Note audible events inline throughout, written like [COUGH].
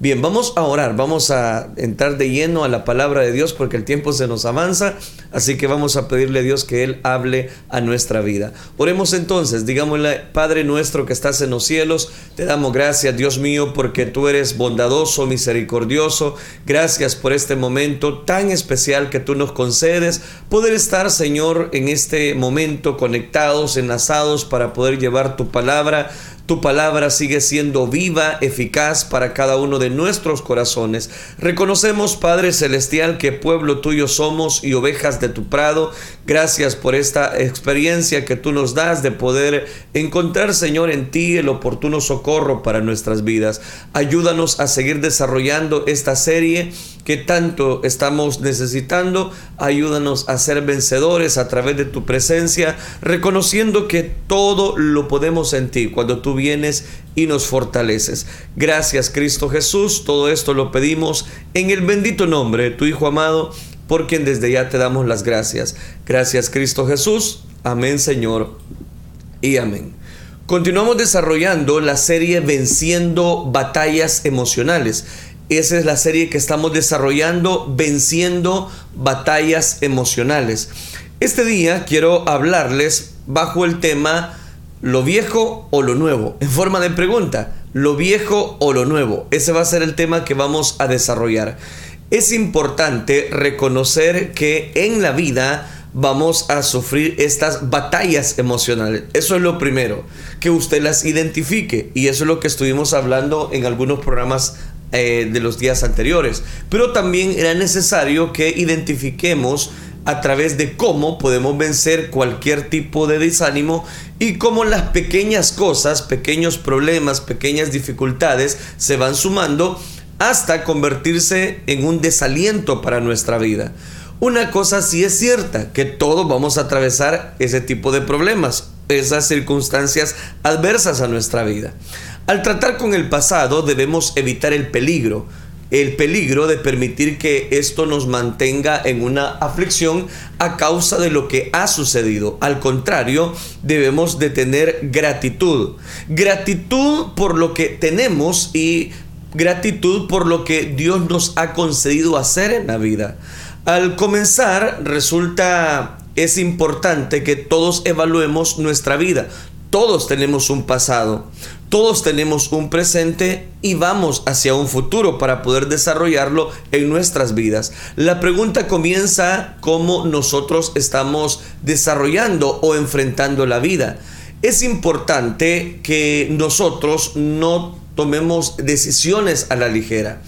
Bien, vamos a orar, vamos a entrar de lleno a la palabra de Dios porque el tiempo se nos avanza, así que vamos a pedirle a Dios que Él hable a nuestra vida. Oremos entonces, digámosle, Padre nuestro que estás en los cielos, te damos gracias, Dios mío, porque tú eres bondadoso, misericordioso. Gracias por este momento tan especial que tú nos concedes, poder estar, Señor, en este momento conectados, enlazados para poder llevar tu palabra tu palabra sigue siendo viva, eficaz para cada uno de nuestros corazones. Reconocemos, Padre Celestial, que pueblo tuyo somos y ovejas de tu prado. Gracias por esta experiencia que tú nos das de poder encontrar, Señor, en ti el oportuno socorro para nuestras vidas. Ayúdanos a seguir desarrollando esta serie que tanto estamos necesitando. Ayúdanos a ser vencedores a través de tu presencia, reconociendo que todo lo podemos en ti cuando tú vienes y nos fortaleces. Gracias Cristo Jesús, todo esto lo pedimos en el bendito nombre de tu Hijo amado, por quien desde ya te damos las gracias. Gracias Cristo Jesús. Amén Señor y amén. Continuamos desarrollando la serie Venciendo batallas emocionales. Esa es la serie que estamos desarrollando, venciendo batallas emocionales. Este día quiero hablarles bajo el tema lo viejo o lo nuevo, en forma de pregunta, lo viejo o lo nuevo. Ese va a ser el tema que vamos a desarrollar. Es importante reconocer que en la vida vamos a sufrir estas batallas emocionales. Eso es lo primero, que usted las identifique. Y eso es lo que estuvimos hablando en algunos programas eh, de los días anteriores. Pero también era necesario que identifiquemos a través de cómo podemos vencer cualquier tipo de desánimo y cómo las pequeñas cosas, pequeños problemas, pequeñas dificultades se van sumando hasta convertirse en un desaliento para nuestra vida. Una cosa sí es cierta, que todos vamos a atravesar ese tipo de problemas, esas circunstancias adversas a nuestra vida. Al tratar con el pasado debemos evitar el peligro, el peligro de permitir que esto nos mantenga en una aflicción a causa de lo que ha sucedido. Al contrario, debemos de tener gratitud. Gratitud por lo que tenemos y gratitud por lo que Dios nos ha concedido hacer en la vida. Al comenzar, resulta es importante que todos evaluemos nuestra vida. Todos tenemos un pasado, todos tenemos un presente y vamos hacia un futuro para poder desarrollarlo en nuestras vidas. La pregunta comienza cómo nosotros estamos desarrollando o enfrentando la vida. Es importante que nosotros no tomemos decisiones a la ligera.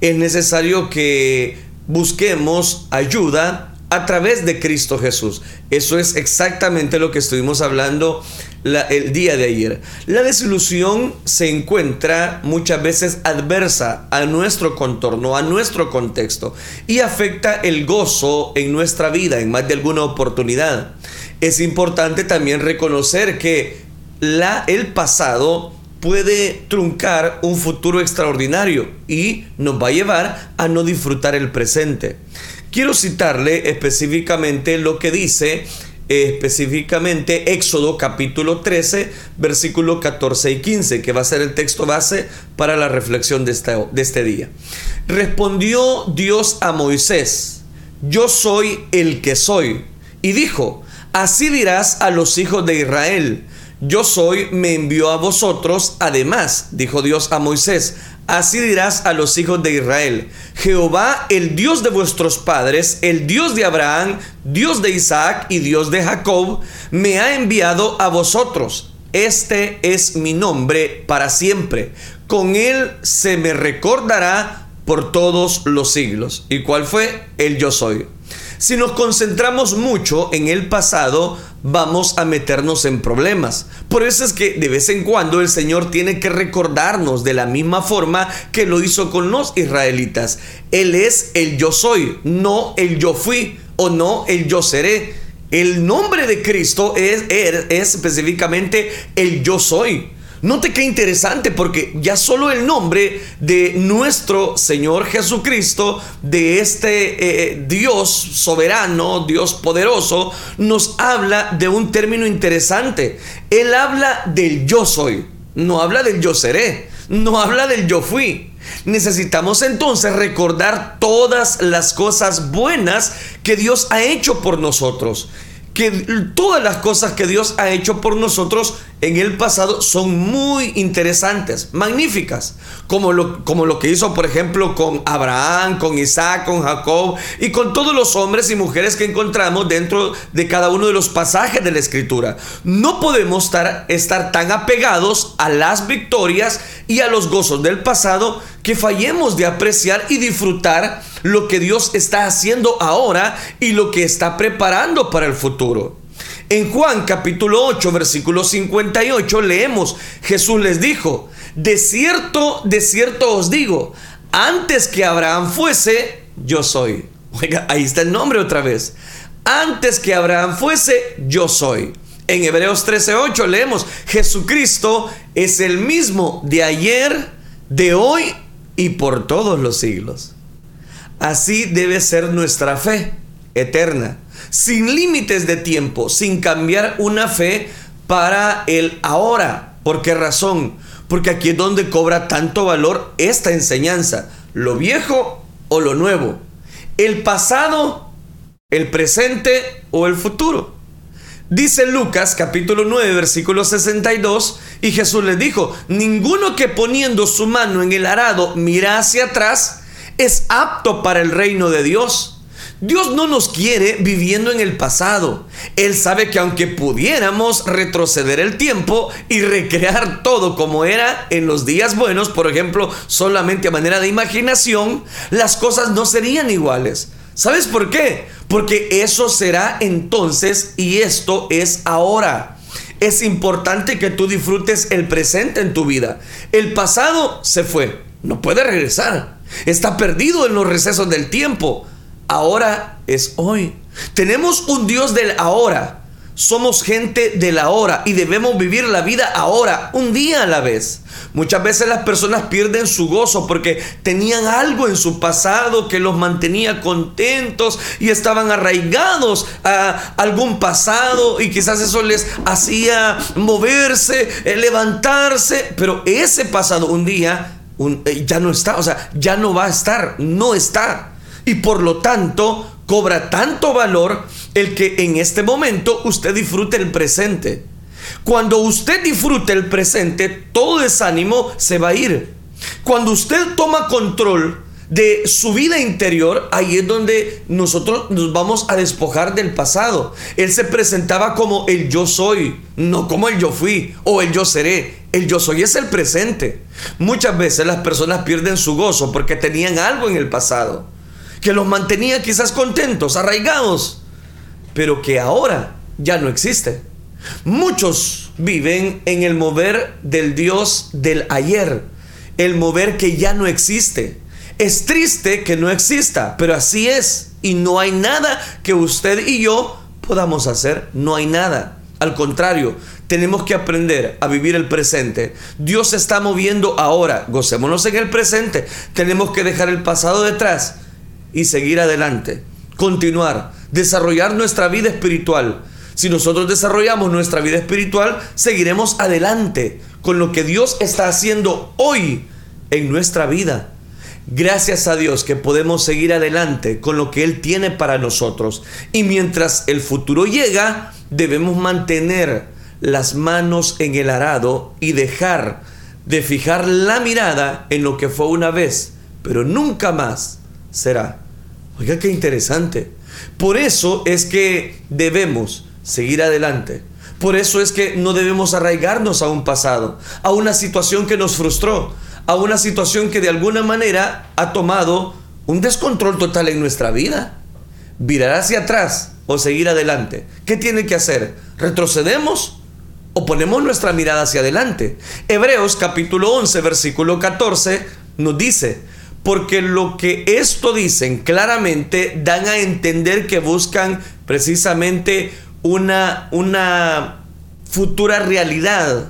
Es necesario que busquemos ayuda a través de Cristo Jesús. Eso es exactamente lo que estuvimos hablando el día de ayer. La desilusión se encuentra muchas veces adversa a nuestro contorno, a nuestro contexto y afecta el gozo en nuestra vida en más de alguna oportunidad. Es importante también reconocer que el pasado puede truncar un futuro extraordinario y nos va a llevar a no disfrutar el presente. Quiero citarle específicamente lo que dice específicamente Éxodo capítulo 13, versículo 14 y 15, que va a ser el texto base para la reflexión de este, de este día. Respondió Dios a Moisés, yo soy el que soy. Y dijo, así dirás a los hijos de Israel, yo soy, me envió a vosotros. Además, dijo Dios a Moisés, Así dirás a los hijos de Israel, Jehová, el Dios de vuestros padres, el Dios de Abraham, Dios de Isaac y Dios de Jacob, me ha enviado a vosotros. Este es mi nombre para siempre. Con él se me recordará por todos los siglos. ¿Y cuál fue? El yo soy. Si nos concentramos mucho en el pasado, vamos a meternos en problemas. Por eso es que de vez en cuando el Señor tiene que recordarnos de la misma forma que lo hizo con los israelitas. Él es el yo soy, no el yo fui o no el yo seré. El nombre de Cristo es, es, es específicamente el yo soy. Note qué interesante porque ya solo el nombre de nuestro Señor Jesucristo, de este eh, Dios soberano, Dios poderoso, nos habla de un término interesante. Él habla del yo soy, no habla del yo seré, no habla del yo fui. Necesitamos entonces recordar todas las cosas buenas que Dios ha hecho por nosotros que todas las cosas que Dios ha hecho por nosotros en el pasado son muy interesantes, magníficas, como lo, como lo que hizo por ejemplo con Abraham, con Isaac, con Jacob y con todos los hombres y mujeres que encontramos dentro de cada uno de los pasajes de la escritura. No podemos estar, estar tan apegados a las victorias y a los gozos del pasado que fallemos de apreciar y disfrutar lo que Dios está haciendo ahora y lo que está preparando para el futuro. En Juan capítulo 8, versículo 58 leemos, Jesús les dijo, de cierto, de cierto os digo, antes que Abraham fuese, yo soy. Oiga, ahí está el nombre otra vez. Antes que Abraham fuese, yo soy. En Hebreos 13:8 leemos, Jesucristo es el mismo de ayer, de hoy y por todos los siglos. Así debe ser nuestra fe eterna, sin límites de tiempo, sin cambiar una fe para el ahora. ¿Por qué razón? Porque aquí es donde cobra tanto valor esta enseñanza, lo viejo o lo nuevo, el pasado, el presente o el futuro. Dice Lucas capítulo 9 versículo 62 y Jesús les dijo, ninguno que poniendo su mano en el arado mira hacia atrás es apto para el reino de Dios. Dios no nos quiere viviendo en el pasado. Él sabe que aunque pudiéramos retroceder el tiempo y recrear todo como era en los días buenos, por ejemplo, solamente a manera de imaginación, las cosas no serían iguales. ¿Sabes por qué? Porque eso será entonces y esto es ahora. Es importante que tú disfrutes el presente en tu vida. El pasado se fue, no puede regresar. Está perdido en los recesos del tiempo. Ahora es hoy. Tenemos un Dios del ahora. Somos gente de la hora y debemos vivir la vida ahora, un día a la vez. Muchas veces las personas pierden su gozo porque tenían algo en su pasado que los mantenía contentos y estaban arraigados a algún pasado y quizás eso les hacía moverse, eh, levantarse, pero ese pasado un día eh, ya no está, o sea, ya no va a estar, no está. Y por lo tanto, cobra tanto valor el que en este momento usted disfrute el presente. Cuando usted disfrute el presente, todo desánimo se va a ir. Cuando usted toma control de su vida interior, ahí es donde nosotros nos vamos a despojar del pasado. Él se presentaba como el yo soy, no como el yo fui o el yo seré. El yo soy es el presente. Muchas veces las personas pierden su gozo porque tenían algo en el pasado que los mantenía quizás contentos, arraigados, pero que ahora ya no existe. Muchos viven en el mover del Dios del ayer, el mover que ya no existe. Es triste que no exista, pero así es. Y no hay nada que usted y yo podamos hacer. No hay nada. Al contrario, tenemos que aprender a vivir el presente. Dios se está moviendo ahora. Gocémonos en el presente. Tenemos que dejar el pasado detrás y seguir adelante, continuar, desarrollar nuestra vida espiritual. Si nosotros desarrollamos nuestra vida espiritual, seguiremos adelante con lo que Dios está haciendo hoy en nuestra vida. Gracias a Dios que podemos seguir adelante con lo que Él tiene para nosotros. Y mientras el futuro llega, debemos mantener las manos en el arado y dejar de fijar la mirada en lo que fue una vez, pero nunca más será. Oiga, qué interesante. Por eso es que debemos seguir adelante. Por eso es que no debemos arraigarnos a un pasado, a una situación que nos frustró, a una situación que de alguna manera ha tomado un descontrol total en nuestra vida. Virar hacia atrás o seguir adelante. ¿Qué tiene que hacer? ¿Retrocedemos o ponemos nuestra mirada hacia adelante? Hebreos capítulo 11, versículo 14 nos dice, porque lo que esto dicen claramente dan a entender que buscan precisamente una, una futura realidad.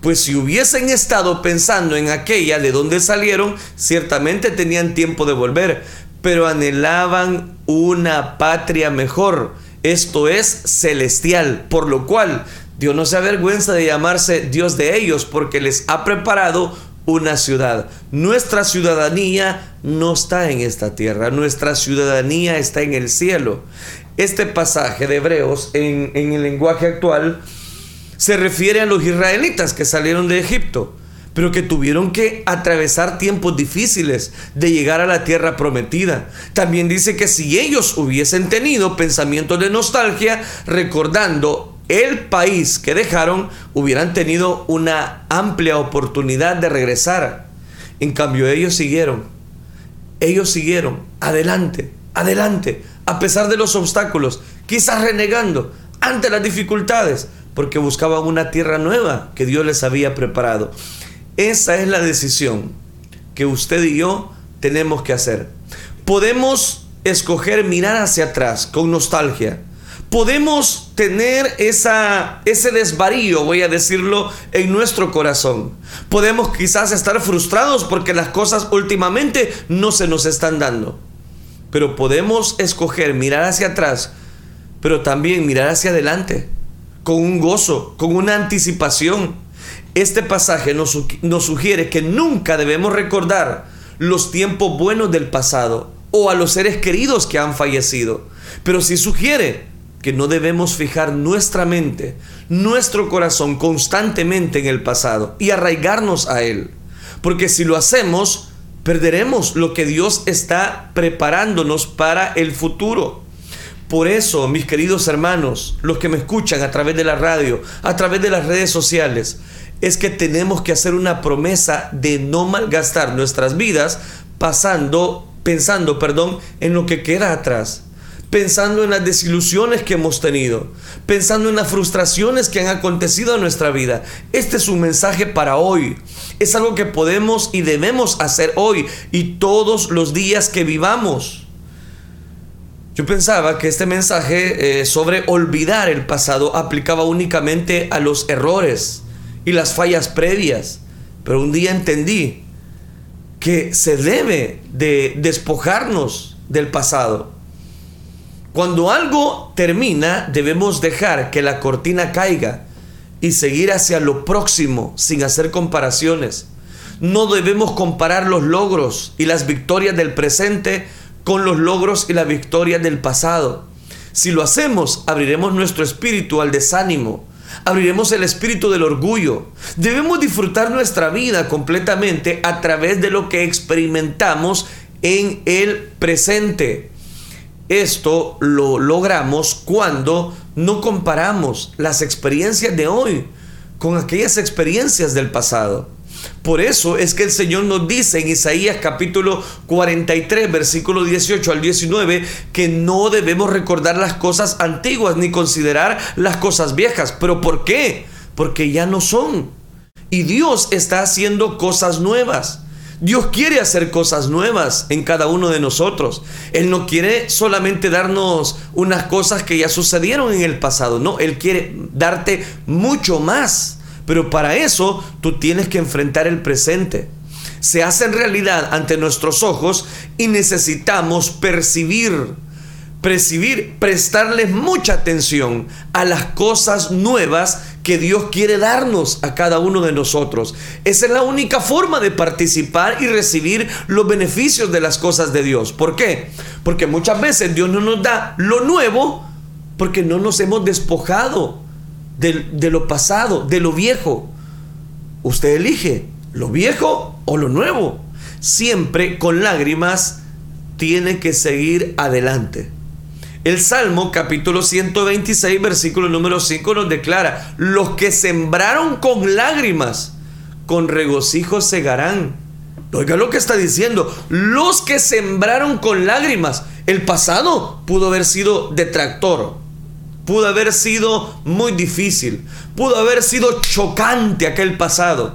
Pues si hubiesen estado pensando en aquella de donde salieron, ciertamente tenían tiempo de volver, pero anhelaban una patria mejor, esto es celestial, por lo cual Dios no se avergüenza de llamarse Dios de ellos, porque les ha preparado una ciudad. Nuestra ciudadanía no está en esta tierra, nuestra ciudadanía está en el cielo. Este pasaje de Hebreos en, el lenguaje actual se refiere a los israelitas que salieron de Egipto pero que tuvieron que atravesar tiempos difíciles de llegar a la tierra prometida. También dice que si ellos hubiesen tenido pensamientos de nostalgia, recordando el país que dejaron, hubieran tenido una amplia oportunidad de regresar. En cambio, ellos siguieron. Ellos siguieron adelante, adelante, a pesar de los obstáculos, quizás renegando ante las dificultades, porque buscaban una tierra nueva que Dios les había preparado. Esa es la decisión que usted y yo tenemos que hacer. Podemos escoger mirar hacia atrás con nostalgia. Podemos tener ese desvarío, voy a decirlo, en nuestro corazón. Podemos quizás estar frustrados porque las cosas últimamente no se nos están dando. Pero podemos escoger mirar hacia atrás, pero también mirar hacia adelante, con un gozo, con una anticipación este pasaje nos, sugiere que nunca debemos recordar los tiempos buenos del pasado o a los seres queridos que han fallecido, pero sí sugiere que no debemos fijar nuestra mente, nuestro corazón constantemente en el pasado y arraigarnos a él, porque si lo hacemos, perderemos lo que Dios está preparándonos para el futuro. Por eso, mis queridos hermanos, los que me escuchan a través de la radio, a través de las redes sociales, es que tenemos que hacer una promesa de no malgastar nuestras vidas pasando, pensando, perdón, en lo que queda atrás, pensando en las desilusiones que hemos tenido, pensando en las frustraciones que han acontecido en nuestra vida. Este es un mensaje para hoy. Es algo que podemos y debemos hacer hoy y todos los días que vivamos. Yo pensaba que este mensaje eh, sobre olvidar el pasado aplicaba únicamente a los errores, y las fallas previas. Pero un día entendí que se debe de despojarnos del pasado. Cuando algo termina, debemos dejar que la cortina caiga y seguir hacia lo próximo sin hacer comparaciones. No debemos comparar los logros y las victorias del presente con los logros y las victorias del pasado. Si lo hacemos, abriremos nuestro espíritu al desánimo, abriremos el espíritu del orgullo. Debemos disfrutar nuestra vida completamente a través de lo que experimentamos en el presente. Esto lo logramos cuando no comparamos las experiencias de hoy con aquellas experiencias del pasado. Por eso es que el Señor nos dice en Isaías capítulo 43, versículo 18 al 19, que no debemos recordar las cosas antiguas ni considerar las cosas viejas. ¿Pero por qué? Porque ya no son. Y Dios está haciendo cosas nuevas. Dios quiere hacer cosas nuevas en cada uno de nosotros. Él no quiere solamente darnos unas cosas que ya sucedieron en el pasado, no, Él quiere darte mucho más. Pero para eso tú tienes que enfrentar el presente. Se hace en realidad ante nuestros ojos y necesitamos percibir, percibir, prestarles mucha atención a las cosas nuevas que Dios quiere darnos a cada uno de nosotros. Esa es la única forma de participar y recibir los beneficios de las cosas de Dios. ¿Por qué? Porque muchas veces Dios no nos da lo nuevo porque no nos hemos despojado de, lo pasado, de lo viejo. Usted elige lo viejo o lo nuevo. Siempre con lágrimas tiene que seguir adelante. El Salmo capítulo 126 versículo número 5 nos declara, los que sembraron con lágrimas, con regocijo segarán. Oiga lo que está diciendo, los que sembraron con lágrimas, el pasado pudo haber sido detractor, Pudo haber sido muy difícil, pudo haber sido chocante aquel pasado,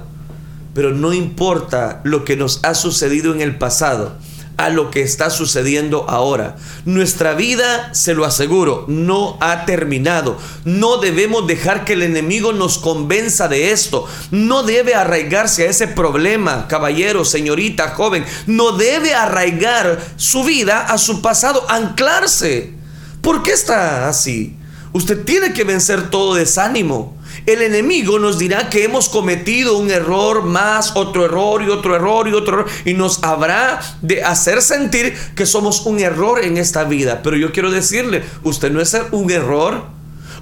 pero no importa lo que nos ha sucedido en el pasado a lo que está sucediendo ahora. Nuestra vida, se lo aseguro, no ha terminado. No debemos dejar que el enemigo nos convenza de esto. No debe arraigarse a ese problema, caballero, señorita, joven. No debe arraigar su vida a su pasado, anclarse. ¿Por qué está así? Usted tiene que vencer todo desánimo. El enemigo nos dirá que hemos cometido un error más, otro error y otro error y otro error, y nos habrá de hacer sentir que somos un error en esta vida. Pero yo quiero decirle, usted no es un error,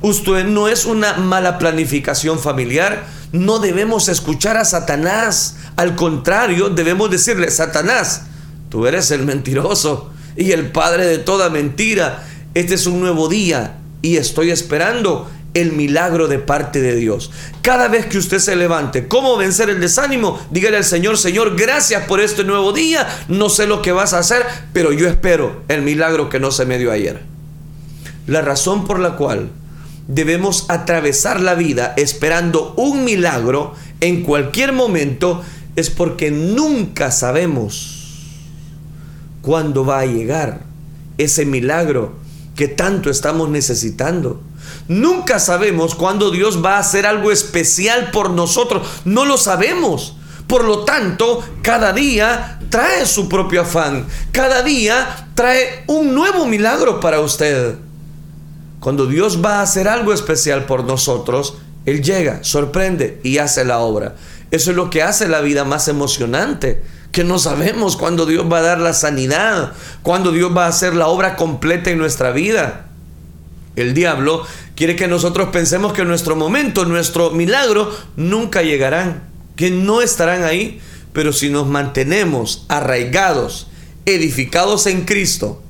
usted no es una mala planificación familiar, no debemos escuchar a Satanás, al contrario, debemos decirle, Satanás, tú eres el mentiroso y el padre de toda mentira, este es un nuevo día y estoy esperando el milagro de parte de Dios. Cada vez que usted se levante, ¿cómo vencer el desánimo? Dígale al Señor, Señor, gracias por este nuevo día. No sé lo que vas a hacer, pero yo espero el milagro que no se me dio ayer. La razón por la cual debemos atravesar la vida esperando un milagro en cualquier momento es porque nunca sabemos cuándo va a llegar ese milagro que tanto estamos necesitando. Nunca sabemos cuándo Dios va a hacer algo especial por nosotros. No lo sabemos. Por lo tanto, cada día trae su propio afán. Cada día trae un nuevo milagro para usted. Cuando Dios va a hacer algo especial por nosotros, Él llega, sorprende y hace la obra. Eso es lo que hace la vida más emocionante, que no sabemos cuándo Dios va a dar la sanidad, cuándo Dios va a hacer la obra completa en nuestra vida. El diablo quiere que nosotros pensemos que nuestro momento, nuestro milagro, nunca llegarán, que no estarán ahí. Pero si nos mantenemos arraigados, edificados en Cristo,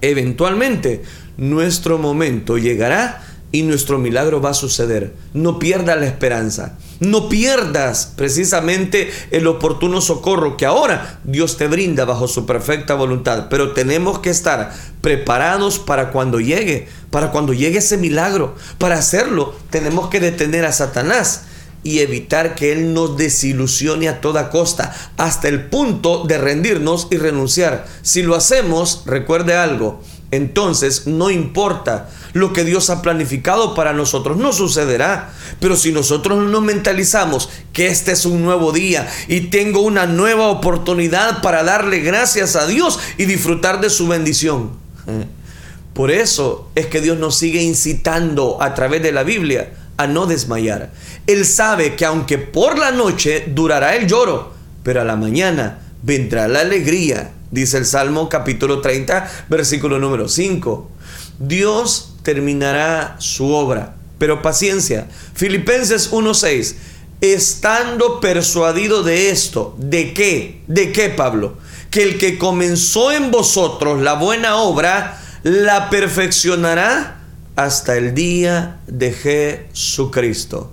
eventualmente nuestro momento llegará y nuestro milagro va a suceder. No pierdas la esperanza. No pierdas precisamente el oportuno socorro que ahora Dios te brinda bajo su perfecta voluntad. Pero tenemos que estar preparados para cuando llegue, para cuando llegue ese milagro. Para hacerlo tenemos que detener a Satanás y evitar que Él nos desilusione a toda costa, hasta el punto de rendirnos y renunciar. Si lo hacemos, recuerde algo, entonces no importa lo que Dios ha planificado para nosotros, no sucederá. Pero si nosotros nos mentalizamos que este es un nuevo día y tengo una nueva oportunidad para darle gracias a Dios y disfrutar de su bendición. [LAUGHS] Por eso es que Dios nos sigue incitando a través de la Biblia a no desmayar. Él sabe que aunque por la noche durará el lloro, pero a la mañana vendrá la alegría dice el Salmo capítulo 30, versículo número 5. Dios terminará su obra, pero paciencia. Filipenses 1.6, estando persuadido de esto, ¿de qué? ¿De qué, Pablo? Que el que comenzó en vosotros la buena obra, la perfeccionará hasta el día de Jesucristo.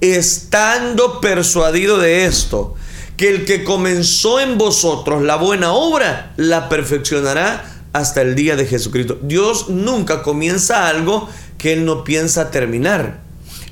Estando persuadido de esto, que el que comenzó en vosotros la buena obra, la perfeccionará hasta el día de Jesucristo. Dios nunca comienza algo que Él no piensa terminar.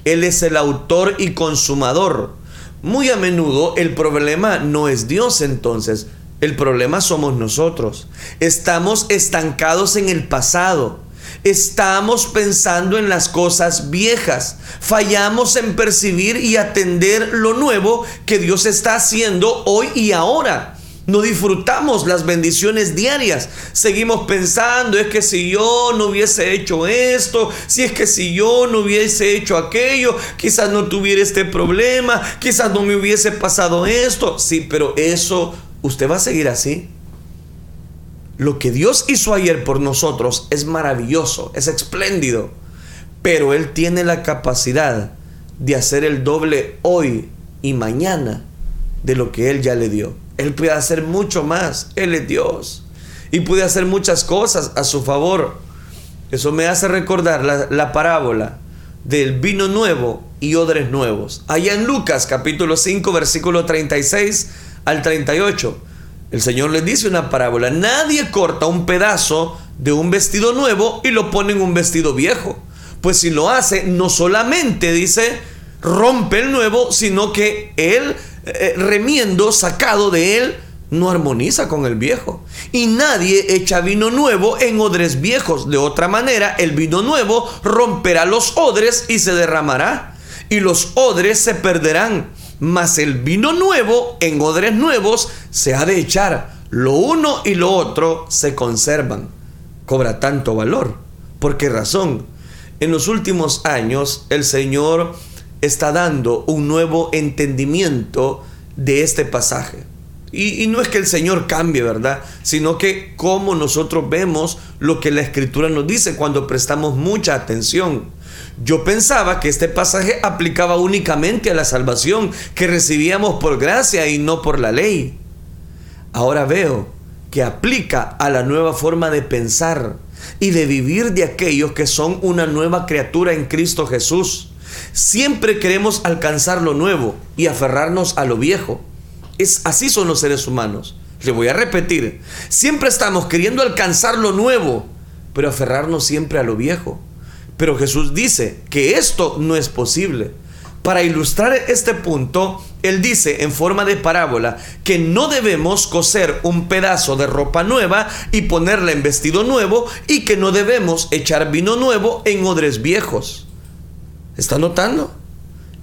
Él es el autor y consumador. Muy a menudo el problema no es Dios entonces, el problema somos nosotros. Estamos estancados en el pasado estamos pensando en las cosas viejas. Fallamos en percibir y atender lo nuevo que Dios está haciendo hoy y ahora. No disfrutamos las bendiciones diarias. Seguimos pensando, es que si yo no hubiese hecho esto, si es que si yo no hubiese hecho aquello, quizás no tuviera este problema, quizás no me hubiese pasado esto. Sí, pero eso, ¿usted va a seguir así? Lo que Dios hizo ayer por nosotros es maravilloso, es espléndido, pero Él tiene la capacidad de hacer el doble hoy y mañana de lo que Él ya le dio. Él puede hacer mucho más, Él es Dios y puede hacer muchas cosas a su favor. Eso me hace recordar la, la parábola del vino nuevo y odres nuevos. Allá en Lucas capítulo 5 versículo 36 al 38 el Señor les dice una parábola. Nadie corta un pedazo de un vestido nuevo y lo pone en un vestido viejo. Pues si lo hace, no solamente dice rompe el nuevo, sino que él, eh, remiendo, sacado de él, no armoniza con el viejo. Y nadie echa vino nuevo en odres viejos. De otra manera, el vino nuevo romperá los odres y se derramará. Y los odres se perderán mas el vino nuevo en odres nuevos se ha de echar. Lo uno y lo otro se conservan. Cobra tanto valor. ¿Por qué razón? En los últimos años el Señor está dando un nuevo entendimiento de este pasaje. Y, no es que el Señor cambie, ¿verdad? Sino que como nosotros vemos lo que la Escritura nos dice cuando prestamos mucha atención. Yo pensaba que este pasaje aplicaba únicamente a la salvación que recibíamos por gracia y no por la ley. Ahora veo que aplica a la nueva forma de pensar y de vivir de aquellos que son una nueva criatura en Cristo Jesús. Siempre queremos alcanzar lo nuevo y aferrarnos a lo viejo. Es así son los seres humanos. Le voy a repetir, siempre estamos queriendo alcanzar lo nuevo, pero aferrarnos siempre a lo viejo. Pero Jesús dice que esto no es posible. Para ilustrar este punto, Él dice en forma de parábola que no debemos coser un pedazo de ropa nueva y ponerla en vestido nuevo y que no debemos echar vino nuevo en odres viejos. ¿Está notando?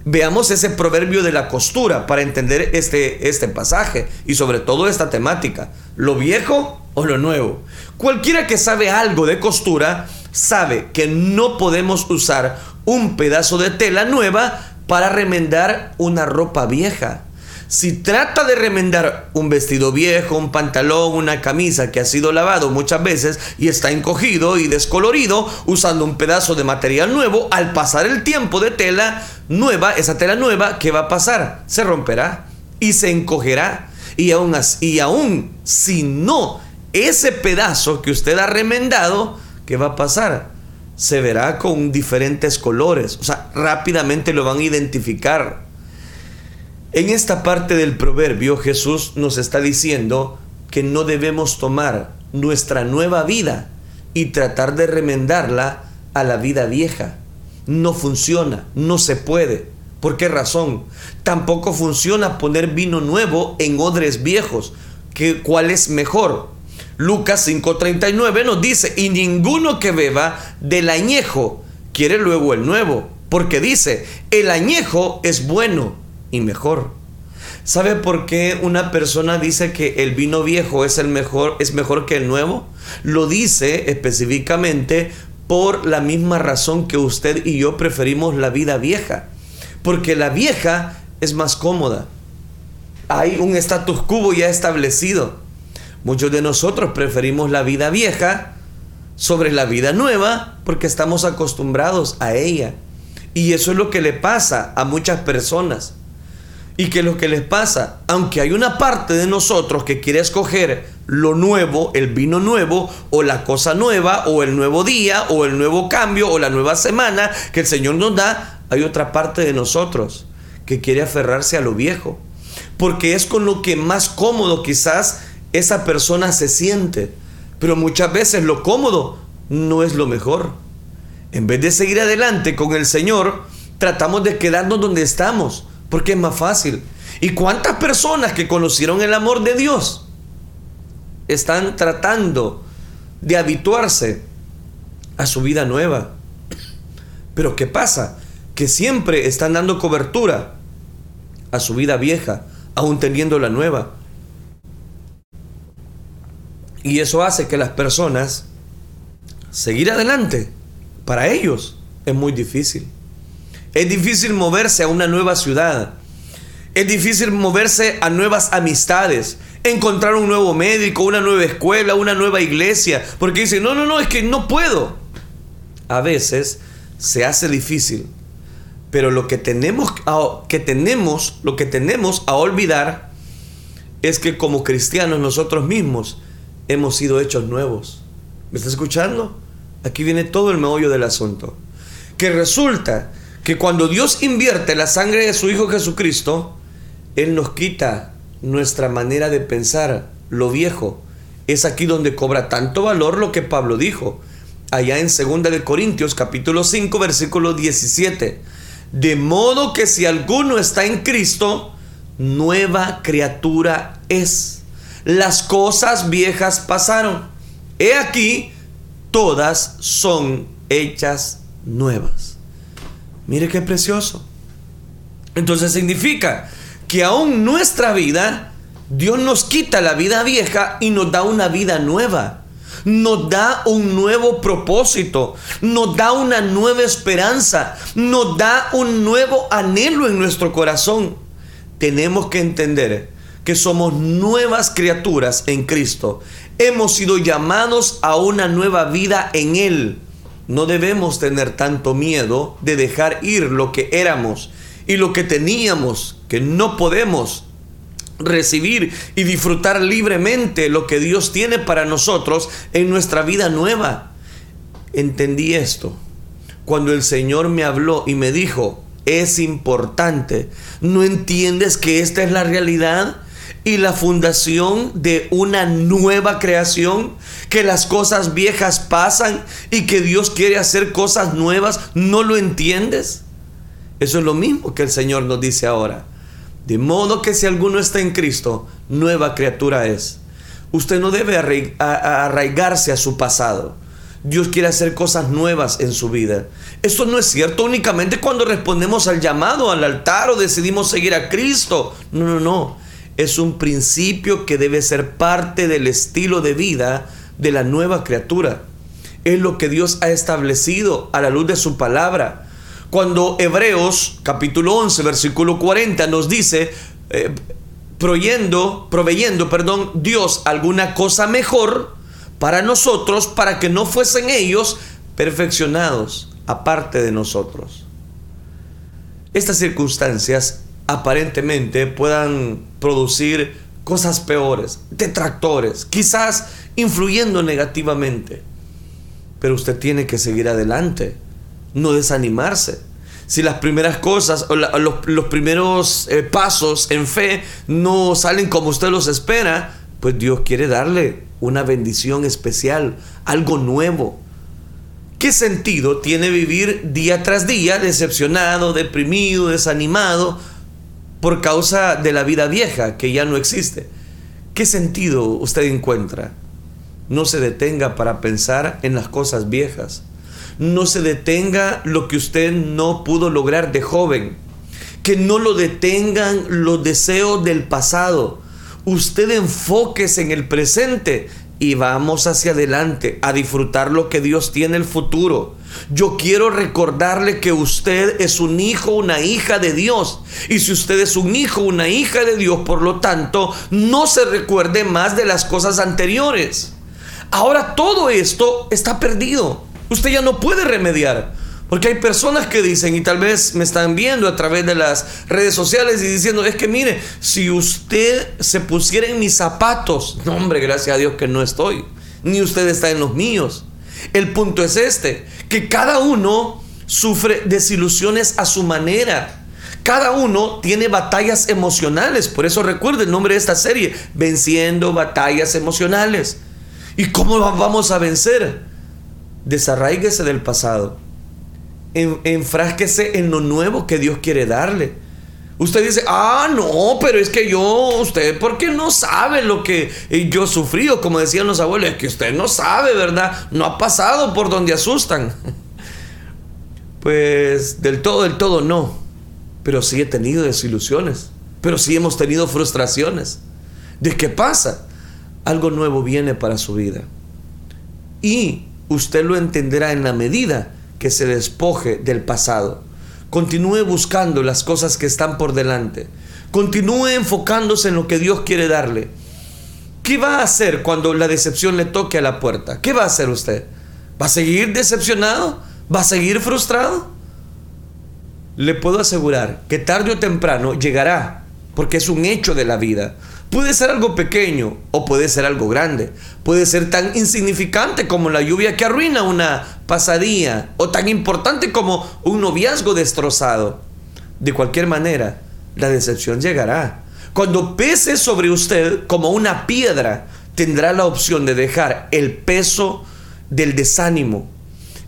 Veamos ese proverbio de la costura para entender este, este pasaje y sobre todo esta temática. ¿Lo viejo o lo nuevo? Cualquiera que sabe algo de costura sabe que no podemos usar un pedazo de tela nueva para remendar una ropa vieja. Si trata de remendar un vestido viejo, un pantalón, una camisa que ha sido lavado muchas veces y está encogido y descolorido usando un pedazo de material nuevo, al pasar el tiempo de tela nueva, esa tela nueva, ¿qué va a pasar? Se romperá y se encogerá. Y aún, y aún si no, ese pedazo que usted ha remendado, ¿qué va a pasar? se verá con diferentes colores. O sea, rápidamente lo van a identificar. En esta parte del proverbio Jesús nos está diciendo que no debemos tomar nuestra nueva vida y tratar de remendarla a la vida vieja. No funciona, no se puede. ¿Por qué razón? Tampoco funciona poner vino nuevo en odres viejos. ¿Qué, ¿Cuál es mejor? Lucas 5:39 nos dice, y ninguno que beba del añejo quiere luego el nuevo, porque dice, el añejo es bueno y mejor. ¿Sabe por qué una persona dice que el vino viejo es el mejor es mejor que el nuevo? Lo dice específicamente por la misma razón que usted y yo preferimos la vida vieja, porque la vieja es más cómoda. Hay un status quo ya establecido. Muchos de nosotros preferimos la vida vieja sobre la vida nueva porque estamos acostumbrados a ella. Y eso es lo que le pasa a muchas personas. Y que lo que les pasa, aunque hay una parte de nosotros que quiere escoger lo nuevo, el vino nuevo, o la cosa nueva, o el nuevo día, o el nuevo cambio, o la nueva semana que el Señor nos da, hay otra parte de nosotros que quiere aferrarse a lo viejo. Porque es con lo que más cómodo quizás esa persona se siente. Pero muchas veces lo cómodo no es lo mejor. En vez de seguir adelante con el Señor, tratamos de quedarnos donde estamos, porque es más fácil. ¿Y cuántas personas que conocieron el amor de Dios están tratando de habituarse a su vida nueva? Pero ¿qué pasa? Que siempre están dando cobertura a su vida vieja, aún teniendo la nueva. Y eso hace que las personas seguir adelante, para ellos es muy difícil. Es difícil moverse a una nueva ciudad. Es difícil moverse a nuevas amistades, encontrar un nuevo médico, una nueva escuela, una nueva iglesia, porque dicen, no, no, no, es que no puedo. A veces se hace difícil, pero lo que tenemos, que tenemos, lo que tenemos a olvidar es que como cristianos nosotros mismos hemos sido hechos nuevos. ¿Me está escuchando? Aquí viene todo el meollo del asunto. Que resulta que cuando Dios invierte la sangre de su Hijo Jesucristo, Él nos quita nuestra manera de pensar, lo viejo. Es aquí donde cobra tanto valor lo que Pablo dijo, allá en 2 de Corintios capítulo 5 versículo 17. De modo que si alguno está en Cristo, nueva criatura es las cosas viejas pasaron. He aquí, todas son hechas nuevas. Mire qué precioso. Entonces significa que aún nuestra vida, Dios nos quita la vida vieja y nos da una vida nueva. nos da un nuevo propósito, nos da una nueva esperanza, nos da un nuevo anhelo en nuestro corazón. Tenemos que entender que somos nuevas criaturas en Cristo. Hemos sido llamados a una nueva vida en Él. No debemos tener tanto miedo de dejar ir lo que éramos y lo que teníamos, que no podemos recibir y disfrutar libremente lo que Dios tiene para nosotros en nuestra vida nueva. Entendí esto cuando el Señor me habló y me dijo, es importante, ¿no entiendes que esta es la realidad? Y la fundación de una nueva creación, que las cosas viejas pasan y que Dios quiere hacer cosas nuevas, ¿no lo entiendes? Eso es lo mismo que el Señor nos dice ahora. De modo que si alguno está en Cristo, nueva criatura es. Usted no debe arraigarse a su pasado. Dios quiere hacer cosas nuevas en su vida. Esto no es cierto únicamente cuando respondemos al llamado, al altar o decidimos seguir a Cristo. No, no, no. Es un principio que debe ser parte del estilo de vida de la nueva criatura. Es lo que Dios ha establecido a la luz de su palabra. Cuando Hebreos capítulo 11 versículo 40 nos dice, eh, proveyendo, proveyendo, perdón, Dios alguna cosa mejor para nosotros, para que no fuesen ellos perfeccionados aparte de nosotros. Estas circunstancias aparentemente puedan producir cosas peores, detractores, quizás influyendo negativamente. Pero usted tiene que seguir adelante no desanimarse. Si las primeras cosas o los, primeros eh, pasos en fe no salen como usted los espera, pues Dios quiere darle una bendición especial, algo nuevo. ¿Qué sentido tiene vivir día tras día decepcionado, deprimido, desanimado por causa de la vida vieja que ya no existe? ¿Qué sentido usted encuentra? No se detenga para pensar en las cosas viejas no se detenga lo que usted no pudo lograr de joven. Que no lo detengan los deseos del pasado. Usted enfóquese en el presente y vamos hacia adelante a disfrutar lo que Dios tiene en el futuro. Yo quiero recordarle que usted es un hijo, una hija de Dios. Y si usted es un hijo, una hija de Dios, por lo tanto, no se recuerde más de las cosas anteriores. Ahora todo esto está perdido usted ya no puede remediar. Porque hay personas que dicen, y tal vez me están viendo a través de las redes sociales y diciendo, es que mire, si usted se pusiera en mis zapatos, no hombre, gracias a Dios que no estoy, ni usted está en los míos. El punto es este, que cada uno sufre desilusiones a su manera. Cada uno tiene batallas emocionales. Por eso recuerde el nombre de esta serie, Venciendo batallas emocionales. ¿Y cómo vamos a vencer? desarraíguese del pasado. En, enfrásquese en lo nuevo que Dios quiere darle. Usted dice, ah, no, pero es que yo, usted, ¿por qué no sabe lo que yo sufrí? como decían los abuelos, es que usted no sabe, ¿verdad? No ha pasado por donde asustan. [LAUGHS] Pues del todo, del todo no. Pero sí he tenido desilusiones. Pero sí hemos tenido frustraciones. ¿De qué pasa? Algo nuevo viene para su vida. Y usted lo entenderá en la medida que se despoje del pasado. Continúe buscando las cosas que están por delante. Continúe enfocándose en lo que Dios quiere darle. ¿Qué va a hacer cuando la decepción le toque a la puerta? ¿Qué va a hacer usted? ¿Va a seguir decepcionado? ¿Va a seguir frustrado? Le puedo asegurar que tarde o temprano llegará, porque es un hecho de la vida. Puede ser algo pequeño o puede ser algo grande. Puede ser tan insignificante como la lluvia que arruina una pasadía o tan importante como un noviazgo destrozado. De cualquier manera, la decepción llegará. Cuando pese sobre usted como una piedra, tendrá la opción de dejar el peso del desánimo,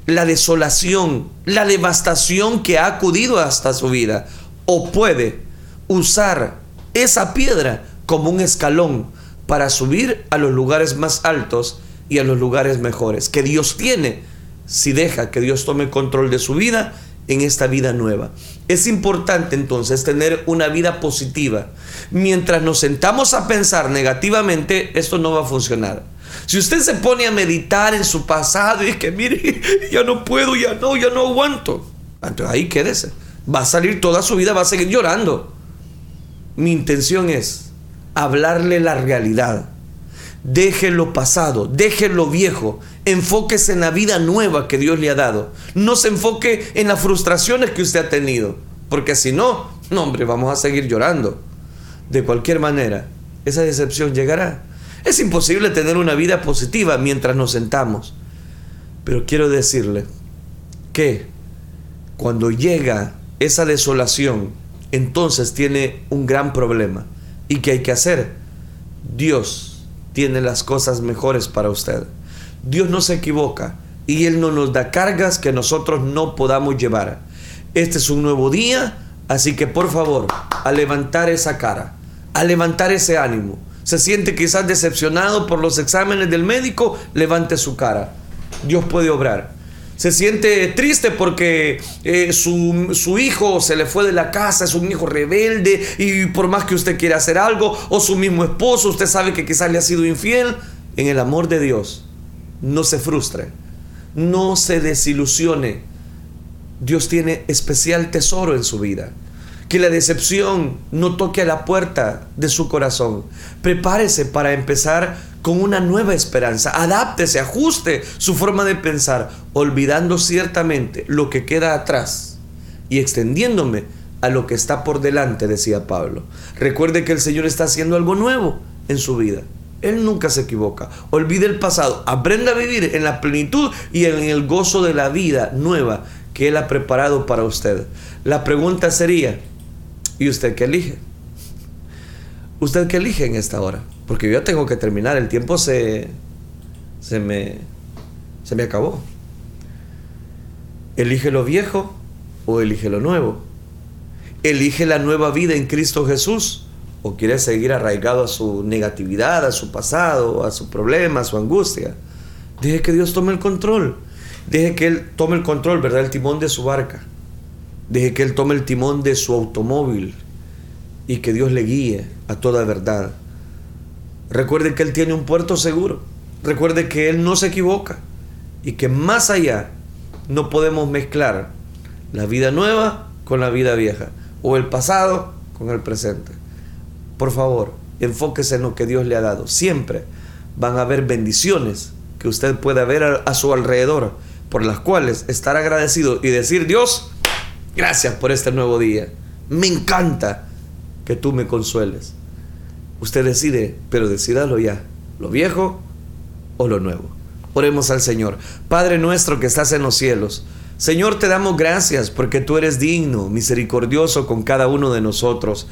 la desolación, la devastación que ha acudido hasta su vida. O puede usar esa piedra como un escalón para subir a los lugares más altos y a los lugares mejores que Dios tiene si deja que Dios tome control de su vida en esta vida nueva. Es importante entonces tener una vida positiva. Mientras nos sentamos a pensar negativamente, esto no va a funcionar. Si usted se pone a meditar en su pasado y es que, mire, ya no puedo, ya no, ya no aguanto. Entonces ahí quédese. Va a salir toda su vida, va a seguir llorando. Mi intención es hablarle la realidad. Deje lo pasado, deje lo viejo, enfóquese en la vida nueva que Dios le ha dado. No se enfoque en las frustraciones que usted ha tenido, porque si no, no hombre, vamos a seguir llorando. De cualquier manera, esa decepción llegará. Es imposible tener una vida positiva mientras nos sentamos. Pero quiero decirle que cuando llega esa desolación, entonces tiene un gran problema. ¿Y qué hay que hacer? Dios tiene las cosas mejores para usted. Dios no se equivoca y Él no nos da cargas que nosotros no podamos llevar. Este es un nuevo día, así que por favor, a levantar esa cara, a levantar ese ánimo. Se siente quizás decepcionado por los exámenes del médico, levante su cara. Dios puede obrar se siente triste porque eh, su, su, hijo se le fue de la casa, es un hijo rebelde y por más que usted quiera hacer algo, o su mismo esposo, usted sabe que quizás le ha sido infiel, en el amor de Dios, no se frustre, no se desilusione. Dios tiene especial tesoro en su vida. Que la decepción no toque a la puerta de su corazón. Prepárese para empezar con una nueva esperanza. Adáptese, ajuste su forma de pensar, olvidando ciertamente lo que queda atrás y extendiéndome a lo que está por delante, decía Pablo. Recuerde que el Señor está haciendo algo nuevo en su vida. Él nunca se equivoca. Olvide el pasado. Aprenda a vivir en la plenitud y en el gozo de la vida nueva que Él ha preparado para usted. La pregunta sería, ¿y usted qué elige? ¿Usted qué elige en esta hora? Porque yo tengo que terminar, el tiempo se, se, me, se me acabó. Elige lo viejo o elige lo nuevo. Elige la nueva vida en Cristo Jesús o quiere seguir arraigado a su negatividad, a su pasado, a su problema, a su angustia. Deje que Dios tome el control. Deje que Él tome el control, ¿verdad? El timón de su barca. Deje que Él tome el timón de su automóvil y que Dios le guíe a toda verdad. Recuerde que Él tiene un puerto seguro. Recuerde que Él no se equivoca y que más allá no podemos mezclar la vida nueva con la vida vieja o el pasado con el presente. Por favor, enfóquese en lo que Dios le ha dado. Siempre van a haber bendiciones que usted pueda ver a, su alrededor, por las cuales estar agradecido y decir, Dios, gracias por este nuevo día. Me encanta que tú me consueles. Usted decide, pero decídalo ya, lo viejo o lo nuevo. Oremos al Señor. Padre nuestro que estás en los cielos, Señor, te damos gracias porque tú eres digno, misericordioso con cada uno de nosotros.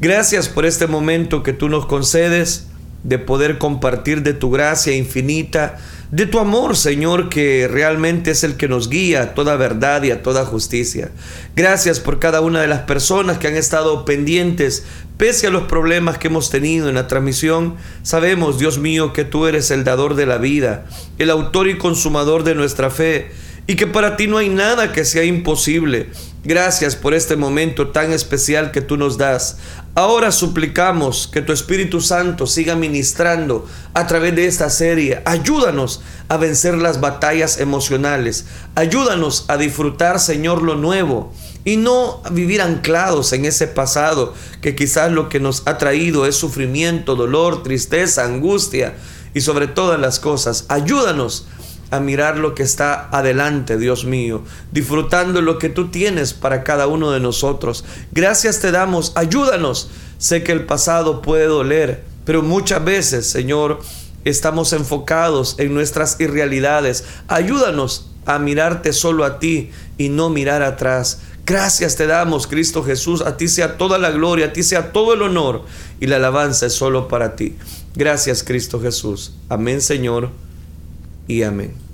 Gracias por este momento que tú nos concedes de poder compartir de tu gracia infinita, de tu amor, Señor, que realmente es el que nos guía a toda verdad y a toda justicia. Gracias por cada una de las personas que han estado pendientes Pese a los problemas que hemos tenido en la transmisión, sabemos, Dios mío, que tú eres el dador de la vida, el autor y consumador de nuestra fe, y que para ti no hay nada que sea imposible. Gracias por este momento tan especial que tú nos das. Ahora suplicamos que tu Espíritu Santo siga ministrando a través de esta serie. Ayúdanos a vencer las batallas emocionales. Ayúdanos a disfrutar, Señor, lo nuevo y no vivir anclados en ese pasado que quizás lo que nos ha traído es sufrimiento, dolor, tristeza, angustia y sobre todas las cosas. Ayúdanos a mirar lo que está adelante, Dios mío, disfrutando lo que tú tienes para cada uno de nosotros. Gracias te damos, ayúdanos. Sé que el pasado puede doler, pero muchas veces, Señor, estamos enfocados en nuestras irrealidades. Ayúdanos a mirarte solo a ti y no mirar atrás. Gracias te damos, Cristo Jesús. A ti sea toda la gloria, a ti sea todo el honor y la alabanza es solo para ti. Gracias, Cristo Jesús. Amén, Señor, y amén.